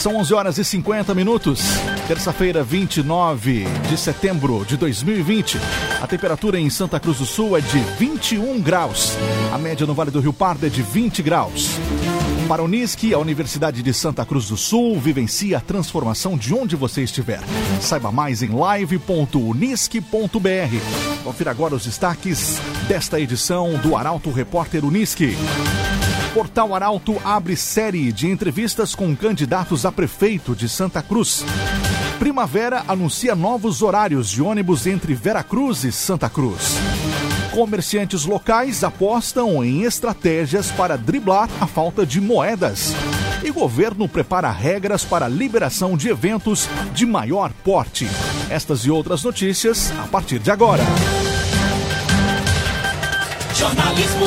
São 11 horas e 50 minutos. Terça-feira, 29 de setembro de 2020. A temperatura em Santa Cruz do Sul é de 21 graus. A média no Vale do Rio Pardo é de 20 graus. Para a Unisque, a Universidade de Santa Cruz do Sul vivencia a transformação de onde você estiver. Saiba mais em live.unisque.br. Confira agora os destaques desta edição do Arauto Repórter Unisque. Portal Arauto abre série de entrevistas com candidatos a prefeito de Santa Cruz. Primavera anuncia novos horários de ônibus entre Veracruz e Santa Cruz. Comerciantes locais apostam em estratégias para driblar a falta de moedas. E governo prepara regras para liberação de eventos de maior porte. Estas e outras notícias a partir de agora. Jornalismo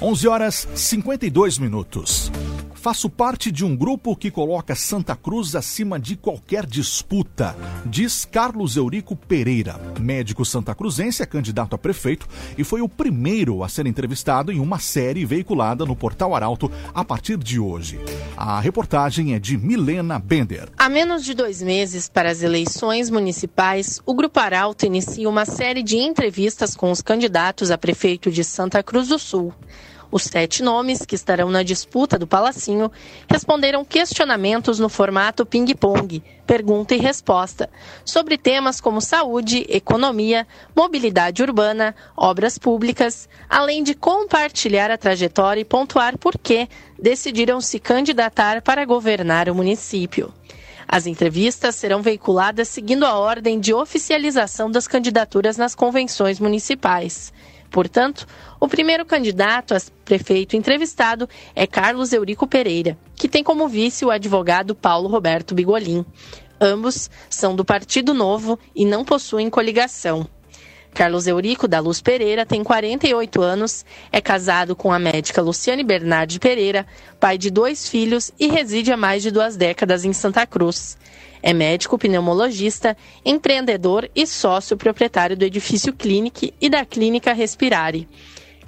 11 horas 52 minutos. Faço parte de um grupo que coloca Santa Cruz acima de qualquer disputa, diz Carlos Eurico Pereira, médico santacruzense, é candidato a prefeito e foi o primeiro a ser entrevistado em uma série veiculada no Portal Arauto a partir de hoje. A reportagem é de Milena Bender. Há menos de dois meses para as eleições municipais, o Grupo Arauto inicia uma série de entrevistas com os candidatos a prefeito de Santa Cruz do Sul. Os sete nomes que estarão na disputa do Palacinho responderam questionamentos no formato ping-pong, pergunta e resposta, sobre temas como saúde, economia, mobilidade urbana, obras públicas, além de compartilhar a trajetória e pontuar por que decidiram se candidatar para governar o município. As entrevistas serão veiculadas seguindo a ordem de oficialização das candidaturas nas convenções municipais. Portanto, o primeiro candidato a prefeito entrevistado é Carlos Eurico Pereira, que tem como vice o advogado Paulo Roberto Bigolin. Ambos são do Partido Novo e não possuem coligação. Carlos Eurico da Luz Pereira tem 48 anos, é casado com a médica Luciane Bernardi Pereira, pai de dois filhos e reside há mais de duas décadas em Santa Cruz. É médico pneumologista, empreendedor e sócio proprietário do edifício Clinic e da Clínica Respirare.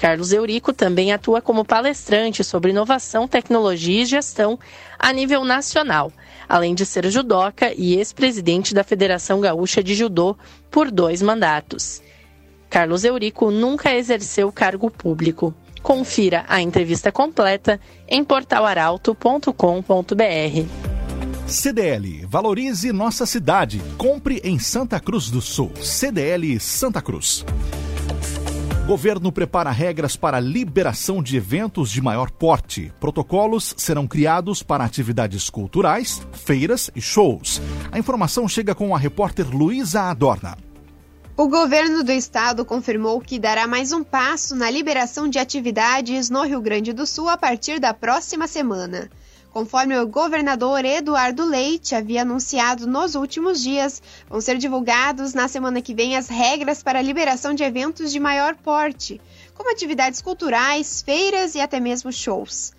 Carlos Eurico também atua como palestrante sobre inovação, tecnologia e gestão a nível nacional, além de ser judoca e ex-presidente da Federação Gaúcha de Judô por dois mandatos. Carlos Eurico nunca exerceu cargo público. Confira a entrevista completa em portalaralto.com.br. CDL, valorize nossa cidade. Compre em Santa Cruz do Sul. CDL Santa Cruz. Governo prepara regras para liberação de eventos de maior porte. Protocolos serão criados para atividades culturais, feiras e shows. A informação chega com a repórter Luísa Adorna. O governo do estado confirmou que dará mais um passo na liberação de atividades no Rio Grande do Sul a partir da próxima semana. Conforme o governador Eduardo Leite havia anunciado nos últimos dias, vão ser divulgados na semana que vem as regras para a liberação de eventos de maior porte, como atividades culturais, feiras e até mesmo shows.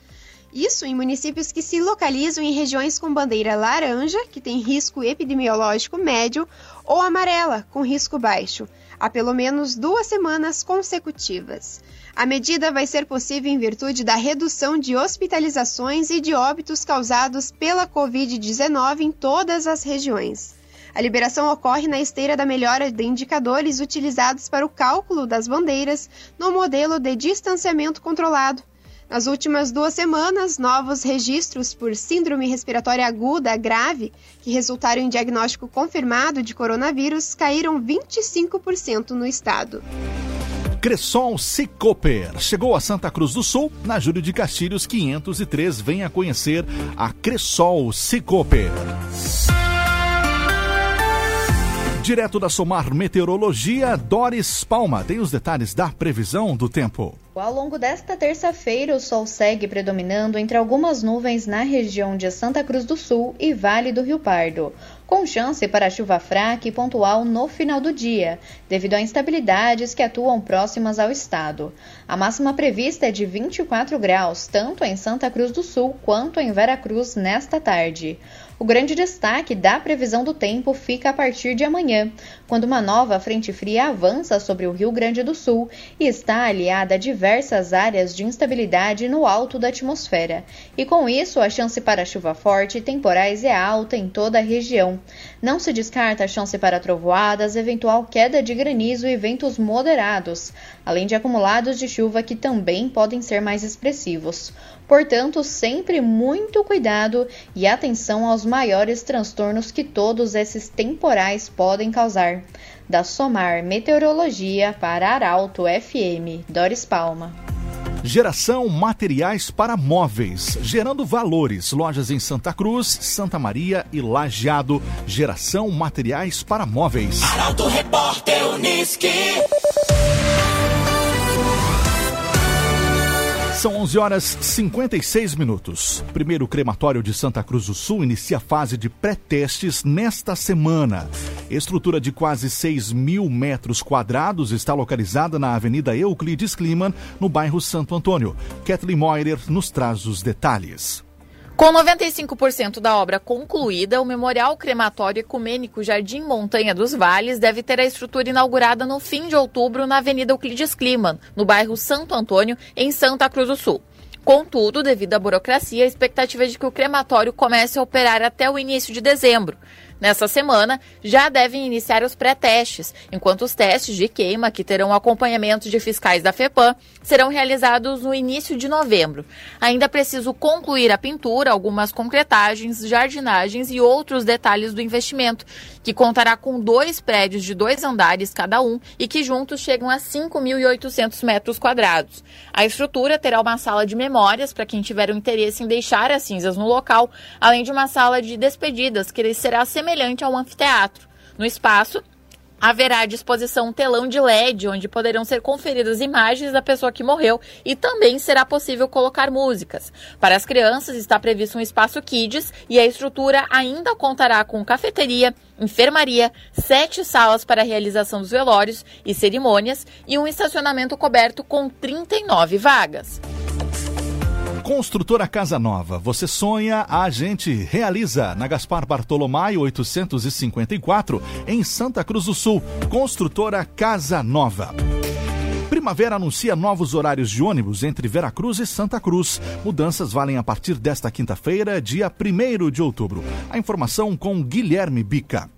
Isso em municípios que se localizam em regiões com bandeira laranja, que tem risco epidemiológico médio, ou amarela, com risco baixo, há pelo menos duas semanas consecutivas. A medida vai ser possível em virtude da redução de hospitalizações e de óbitos causados pela Covid-19 em todas as regiões. A liberação ocorre na esteira da melhora de indicadores utilizados para o cálculo das bandeiras no modelo de distanciamento controlado. Nas últimas duas semanas, novos registros por síndrome respiratória aguda grave, que resultaram em diagnóstico confirmado de coronavírus, caíram 25% no estado. Cressol Cicoper. Chegou a Santa Cruz do Sul, na Júlio de Castilhos 503. Venha conhecer a Cressol Cicoper. Direto da Somar Meteorologia, Doris Palma tem os detalhes da previsão do tempo. Ao longo desta terça-feira, o sol segue predominando entre algumas nuvens na região de Santa Cruz do Sul e Vale do Rio Pardo, com chance para chuva fraca e pontual no final do dia, devido a instabilidades que atuam próximas ao estado. A máxima prevista é de 24 graus, tanto em Santa Cruz do Sul quanto em Veracruz nesta tarde. O grande destaque da previsão do tempo fica a partir de amanhã, quando uma nova frente fria avança sobre o Rio Grande do Sul e está aliada a diversas áreas de instabilidade no alto da atmosfera. E com isso, a chance para chuva forte e temporais é alta em toda a região. Não se descarta a chance para trovoadas, eventual queda de granizo e ventos moderados, além de acumulados de chuva que também podem ser mais expressivos. Portanto, sempre muito cuidado e atenção aos maiores transtornos que todos esses temporais podem causar. Da Somar Meteorologia para Arauto FM, Doris Palma. Geração Materiais para Móveis, gerando valores. Lojas em Santa Cruz, Santa Maria e Lajeado. Geração Materiais para Móveis. Arauto Repórter Uniski. São 11 horas 56 minutos. Primeiro crematório de Santa Cruz do Sul inicia a fase de pré-testes nesta semana. Estrutura de quase 6 mil metros quadrados está localizada na Avenida Euclides Kliman, no bairro Santo Antônio. Kathleen Moirer nos traz os detalhes. Com 95% da obra concluída, o Memorial Crematório Ecumênico Jardim Montanha dos Vales deve ter a estrutura inaugurada no fim de outubro na Avenida Euclides Kliman, no bairro Santo Antônio, em Santa Cruz do Sul. Contudo, devido à burocracia, a expectativa é de que o crematório comece a operar até o início de dezembro. Nessa semana, já devem iniciar os pré-testes, enquanto os testes de queima, que terão acompanhamento de fiscais da FEPAM, serão realizados no início de novembro. Ainda preciso concluir a pintura, algumas concretagens, jardinagens e outros detalhes do investimento, que contará com dois prédios de dois andares cada um e que juntos chegam a 5.800 metros quadrados. A estrutura terá uma sala de memórias para quem tiver o interesse em deixar as cinzas no local, além de uma sala de despedidas que será semelhante semelhante a um anfiteatro. No espaço, haverá à disposição um telão de LED, onde poderão ser conferidas imagens da pessoa que morreu e também será possível colocar músicas. Para as crianças, está previsto um espaço Kids e a estrutura ainda contará com cafeteria, enfermaria, sete salas para realização dos velórios e cerimônias e um estacionamento coberto com 39 vagas. Construtora Casa Nova. Você sonha, a gente realiza. Na Gaspar Bartolomai 854, em Santa Cruz do Sul. Construtora Casa Nova. Primavera anuncia novos horários de ônibus entre Veracruz e Santa Cruz. Mudanças valem a partir desta quinta-feira, dia 1 de outubro. A informação com Guilherme Bica.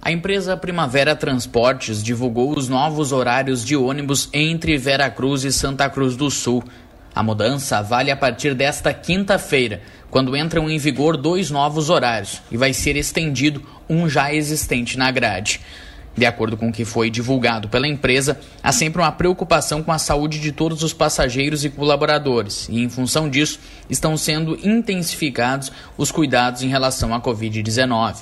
A empresa Primavera Transportes divulgou os novos horários de ônibus entre Veracruz e Santa Cruz do Sul. A mudança vale a partir desta quinta-feira, quando entram em vigor dois novos horários e vai ser estendido um já existente na grade. De acordo com o que foi divulgado pela empresa, há sempre uma preocupação com a saúde de todos os passageiros e colaboradores, e em função disso, estão sendo intensificados os cuidados em relação à Covid-19.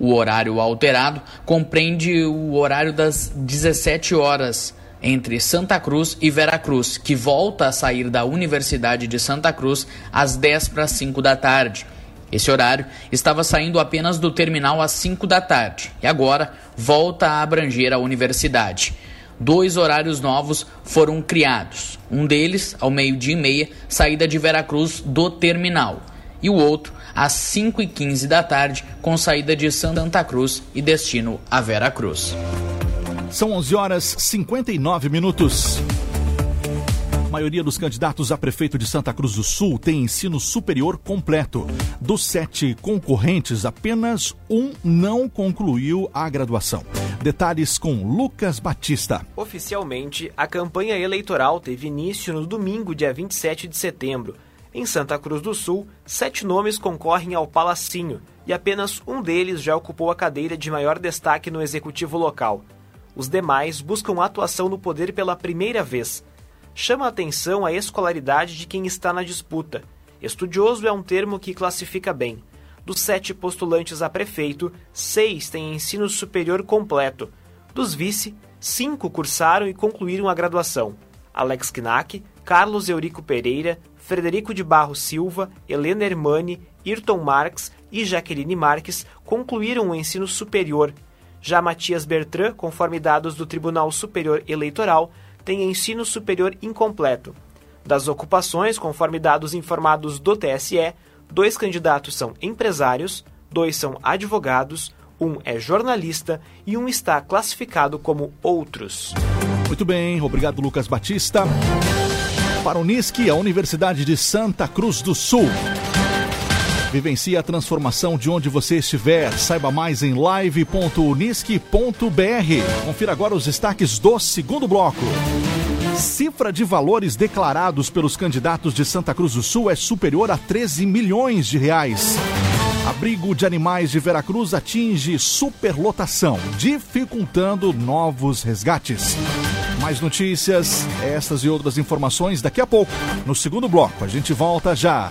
O horário alterado compreende o horário das 17 horas entre Santa Cruz e Veracruz, que volta a sair da Universidade de Santa Cruz às 10 para 5 da tarde. Esse horário estava saindo apenas do terminal às 5 da tarde e agora volta a abranger a universidade. Dois horários novos foram criados. Um deles, ao meio-dia e meia, saída de Veracruz do terminal, e o outro, às 5 e 15 da tarde, com saída de Santa Cruz e destino a Veracruz. São 11 horas 59 minutos. A maioria dos candidatos a prefeito de Santa Cruz do Sul tem ensino superior completo. Dos sete concorrentes, apenas um não concluiu a graduação. Detalhes com Lucas Batista. Oficialmente, a campanha eleitoral teve início no domingo, dia 27 de setembro. Em Santa Cruz do Sul, sete nomes concorrem ao Palacinho e apenas um deles já ocupou a cadeira de maior destaque no executivo local. Os demais buscam atuação no poder pela primeira vez. Chama a atenção a escolaridade de quem está na disputa. Estudioso é um termo que classifica bem. Dos sete postulantes a prefeito, seis têm ensino superior completo. Dos vice, cinco cursaram e concluíram a graduação. Alex Knack, Carlos Eurico Pereira, Frederico de Barros Silva, Helena Hermani, Irton Marques e Jaqueline Marques concluíram o ensino superior. Já Matias Bertrand, conforme dados do Tribunal Superior Eleitoral, tem ensino superior incompleto. Das ocupações, conforme dados informados do TSE, dois candidatos são empresários, dois são advogados, um é jornalista e um está classificado como outros. Muito bem, obrigado Lucas Batista. Para o Unisque, a Universidade de Santa Cruz do Sul. Vivencie a transformação de onde você estiver. Saiba mais em live.unisque.br. Confira agora os destaques do segundo bloco. Cifra de valores declarados pelos candidatos de Santa Cruz do Sul é superior a 13 milhões de reais. Abrigo de animais de Veracruz atinge superlotação, dificultando novos resgates. Mais notícias, essas e outras informações daqui a pouco, no segundo bloco. A gente volta já.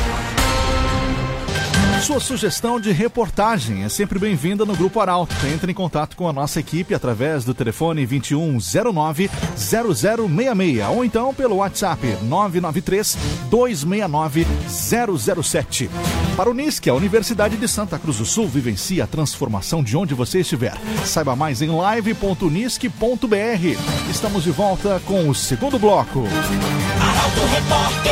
Sua sugestão de reportagem é sempre bem-vinda no Grupo Arauto. Entre em contato com a nossa equipe através do telefone 2109-0066 ou então pelo WhatsApp 993-269-007. Para o NISC, a Universidade de Santa Cruz do Sul vivencia a transformação de onde você estiver. Saiba mais em live.unisque.br. Estamos de volta com o segundo bloco. Arauto Repórter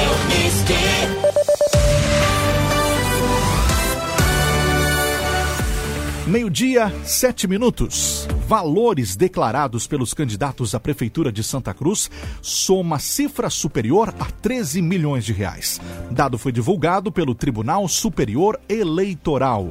Meio-dia, sete minutos. Valores declarados pelos candidatos à Prefeitura de Santa Cruz soma cifra superior a 13 milhões de reais. Dado foi divulgado pelo Tribunal Superior Eleitoral.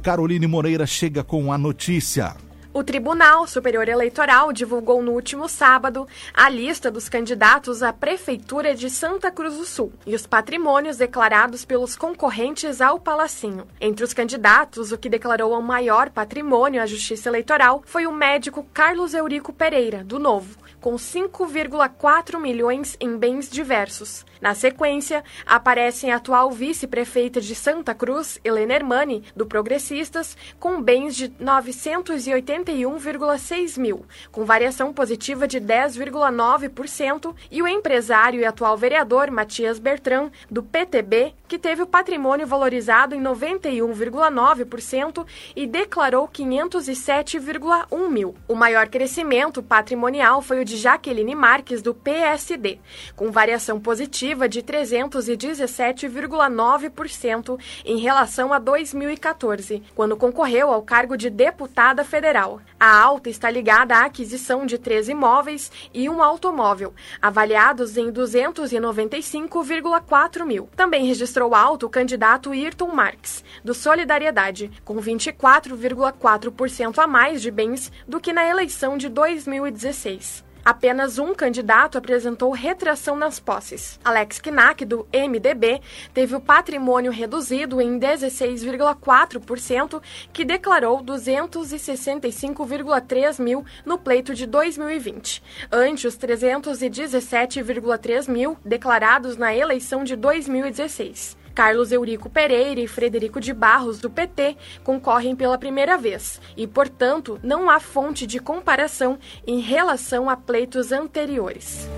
Caroline Moreira chega com a notícia. O Tribunal Superior Eleitoral divulgou no último sábado a lista dos candidatos à Prefeitura de Santa Cruz do Sul e os patrimônios declarados pelos concorrentes ao Palacinho. Entre os candidatos, o que declarou o maior patrimônio à Justiça Eleitoral foi o médico Carlos Eurico Pereira, do Novo, com 5,4 milhões em bens diversos. Na sequência, aparecem a atual vice-prefeita de Santa Cruz, Helena Hermani, do Progressistas, com bens de 981,6 mil, com variação positiva de 10,9%, e o empresário e atual vereador Matias Bertrand, do PTB, que teve o patrimônio valorizado em 91,9% e declarou 507,1 mil. O maior crescimento patrimonial foi o de Jaqueline Marques, do PSD, com variação positiva de 317,9% em relação a 2014, quando concorreu ao cargo de deputada federal. A alta está ligada à aquisição de três imóveis e um automóvel, avaliados em 295,4 mil. Também registrou alto o candidato Ayrton Marques, do Solidariedade, com 24,4% a mais de bens do que na eleição de 2016. Apenas um candidato apresentou retração nas posses. Alex Knack, do MDB, teve o patrimônio reduzido em 16,4%, que declarou 265,3 mil no pleito de 2020, ante os 317,3 mil declarados na eleição de 2016. Carlos Eurico Pereira e Frederico de Barros, do PT, concorrem pela primeira vez e, portanto, não há fonte de comparação em relação a pleitos anteriores.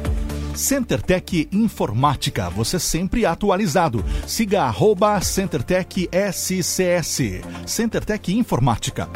CenterTech Informática, você sempre atualizado. Siga arroba CenterTech SCS. CenterTech Informática.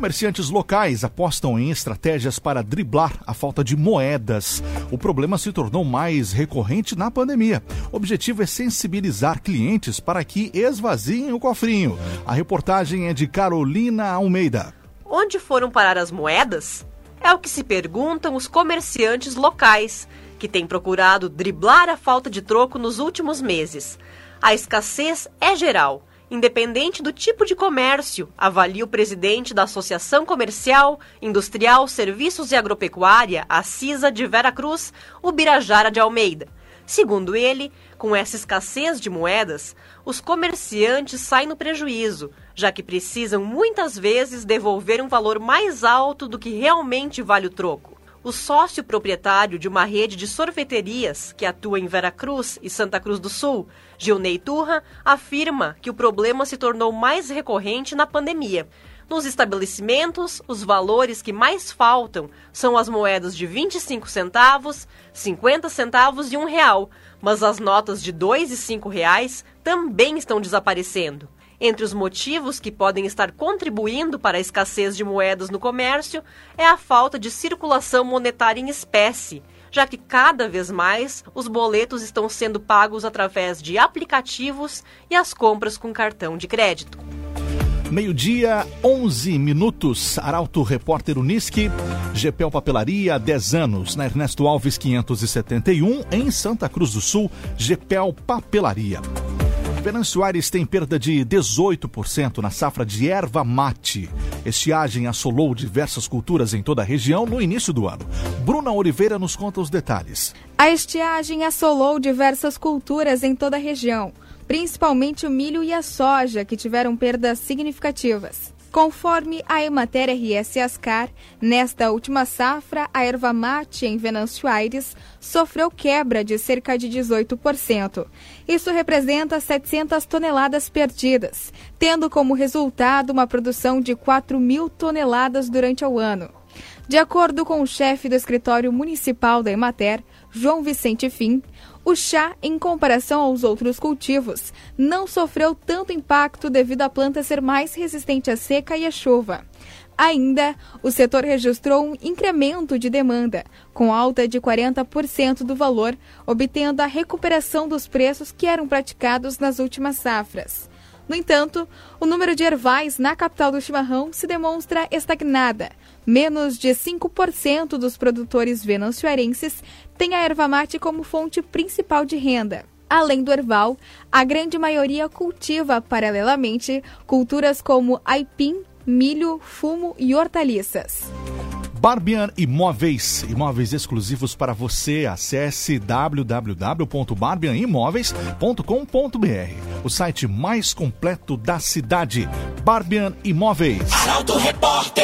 Comerciantes locais apostam em estratégias para driblar a falta de moedas. O problema se tornou mais recorrente na pandemia. O objetivo é sensibilizar clientes para que esvaziem o cofrinho. A reportagem é de Carolina Almeida. Onde foram parar as moedas? É o que se perguntam os comerciantes locais, que têm procurado driblar a falta de troco nos últimos meses. A escassez é geral independente do tipo de comércio, avalia o presidente da Associação Comercial, Industrial, Serviços e Agropecuária, a CISA de Vera Cruz, o Birajara de Almeida. Segundo ele, com essa escassez de moedas, os comerciantes saem no prejuízo, já que precisam muitas vezes devolver um valor mais alto do que realmente vale o troco. O sócio proprietário de uma rede de sorveterias que atua em Veracruz e Santa Cruz do Sul, Gilney Turra, afirma que o problema se tornou mais recorrente na pandemia. Nos estabelecimentos, os valores que mais faltam são as moedas de 25 centavos, 50 centavos e um real, mas as notas de 2 e 5 reais também estão desaparecendo. Entre os motivos que podem estar contribuindo para a escassez de moedas no comércio é a falta de circulação monetária em espécie, já que cada vez mais os boletos estão sendo pagos através de aplicativos e as compras com cartão de crédito. Meio-dia, 11 minutos. Arauto Repórter Unisque, Gepel Papelaria, 10 anos. Na Ernesto Alves 571, em Santa Cruz do Sul, Gepel Papelaria. Venâncio Aires tem perda de 18% na safra de erva mate. Estiagem assolou diversas culturas em toda a região no início do ano. Bruna Oliveira nos conta os detalhes. A estiagem assolou diversas culturas em toda a região, principalmente o milho e a soja, que tiveram perdas significativas. Conforme a Emater RS Ascar, nesta última safra, a erva mate em Venâncio Aires sofreu quebra de cerca de 18%. Isso representa 700 toneladas perdidas, tendo como resultado uma produção de 4 mil toneladas durante o ano. De acordo com o chefe do escritório municipal da Emater, João Vicente Fim, o chá, em comparação aos outros cultivos, não sofreu tanto impacto devido à planta ser mais resistente à seca e à chuva. Ainda, o setor registrou um incremento de demanda, com alta de 40% do valor, obtendo a recuperação dos preços que eram praticados nas últimas safras. No entanto, o número de ervais na capital do chimarrão se demonstra estagnada. Menos de 5% dos produtores venancioarenses têm a erva mate como fonte principal de renda. Além do erval, a grande maioria cultiva, paralelamente, culturas como aipim, milho, fumo e hortaliças. Barbian Imóveis, imóveis exclusivos para você. Acesse www.barbianimóveis.com.br, o site mais completo da cidade. Barbian Imóveis. Arauto Repórter.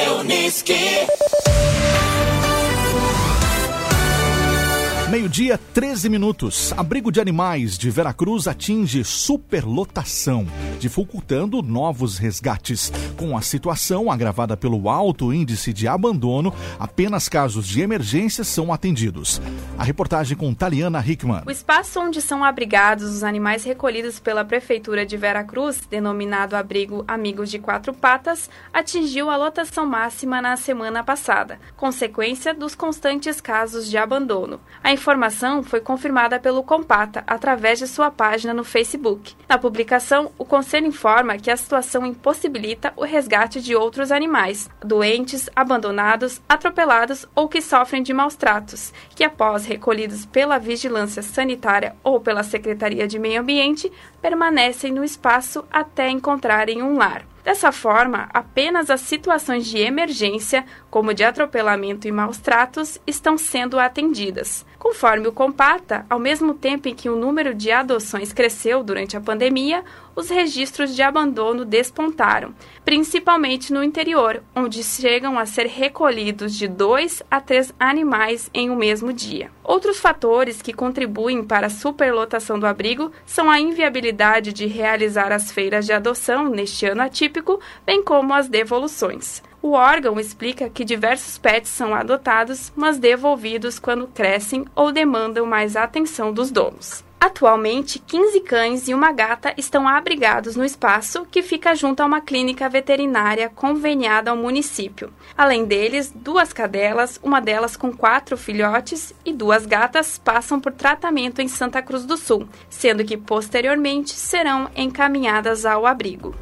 Meio-dia, 13 minutos. Abrigo de animais de Veracruz atinge superlotação, dificultando novos resgates. Com a situação agravada pelo alto índice de abandono, apenas casos de emergência são atendidos. A reportagem com Taliana Hickman. O espaço onde são abrigados os animais recolhidos pela Prefeitura de Veracruz, denominado Abrigo Amigos de Quatro Patas, atingiu a lotação máxima na semana passada, consequência dos constantes casos de abandono. A informação foi confirmada pelo Compata através de sua página no Facebook. Na publicação, o Conselho informa que a situação impossibilita o resgate de outros animais, doentes, abandonados, atropelados ou que sofrem de maus tratos, que após recolhidos pela Vigilância Sanitária ou pela Secretaria de Meio Ambiente, permanecem no espaço até encontrarem um lar. Dessa forma, apenas as situações de emergência, como de atropelamento e maus tratos, estão sendo atendidas. Conforme o Compata, ao mesmo tempo em que o número de adoções cresceu durante a pandemia, os registros de abandono despontaram, principalmente no interior, onde chegam a ser recolhidos de dois a três animais em um mesmo dia. Outros fatores que contribuem para a superlotação do abrigo são a inviabilidade de realizar as feiras de adoção neste ano atípico, bem como as devoluções. O órgão explica que diversos pets são adotados, mas devolvidos quando crescem ou demandam mais atenção dos donos. Atualmente, 15 cães e uma gata estão abrigados no espaço que fica junto a uma clínica veterinária conveniada ao município. Além deles, duas cadelas, uma delas com quatro filhotes, e duas gatas passam por tratamento em Santa Cruz do Sul, sendo que posteriormente serão encaminhadas ao abrigo.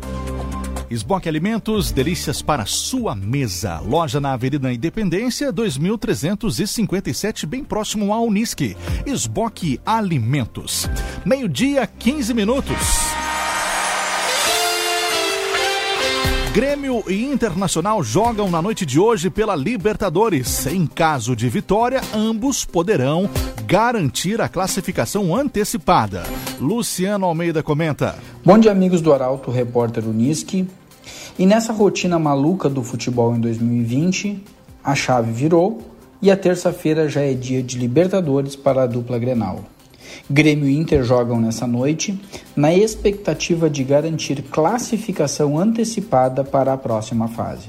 Esboque Alimentos, delícias para sua mesa. Loja na Avenida Independência, 2357, bem próximo ao Unisque. Esboque Alimentos. Meio-dia, 15 minutos. Grêmio e Internacional jogam na noite de hoje pela Libertadores. Em caso de vitória, ambos poderão garantir a classificação antecipada. Luciano Almeida comenta. Bom dia, amigos do Arauto, repórter Uniski. E nessa rotina maluca do futebol em 2020, a chave virou e a terça-feira já é dia de Libertadores para a dupla Grenal. Grêmio e Inter jogam nessa noite, na expectativa de garantir classificação antecipada para a próxima fase.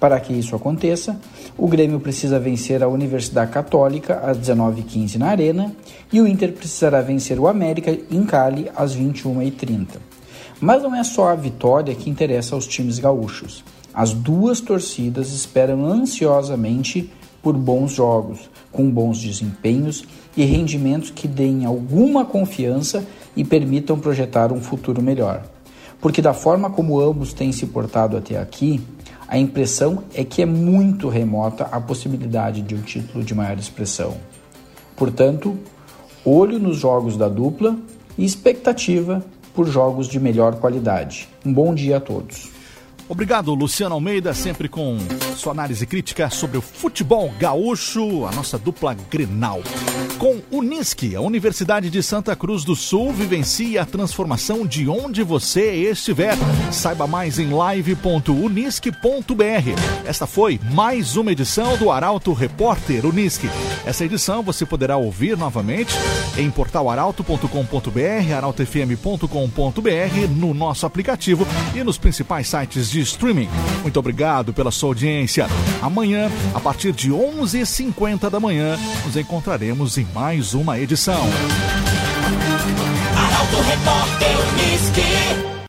Para que isso aconteça, o Grêmio precisa vencer a Universidade Católica às 19h15 na Arena e o Inter precisará vencer o América em Cali às 21h30. Mas não é só a vitória que interessa aos times gaúchos. As duas torcidas esperam ansiosamente por bons jogos, com bons desempenhos e rendimentos que deem alguma confiança e permitam projetar um futuro melhor. Porque, da forma como ambos têm se portado até aqui, a impressão é que é muito remota a possibilidade de um título de maior expressão. Portanto, olho nos jogos da dupla e expectativa por jogos de melhor qualidade. Um bom dia a todos. Obrigado, Luciano Almeida, sempre com sua análise crítica sobre o futebol gaúcho, a nossa dupla Grenal. Com Unisque, a Universidade de Santa Cruz do Sul vivencia a transformação de onde você estiver. Saiba mais em live.unisque.br. Esta foi mais uma edição do Arauto Repórter Unisque. Essa edição você poderá ouvir novamente em portalaralto.com.br, arautofm.com.br, no nosso aplicativo e nos principais sites de streaming. Muito obrigado pela sua audiência. Amanhã, a partir de 11h50 da manhã, nos encontraremos em mais uma edição. Arauto Repórter.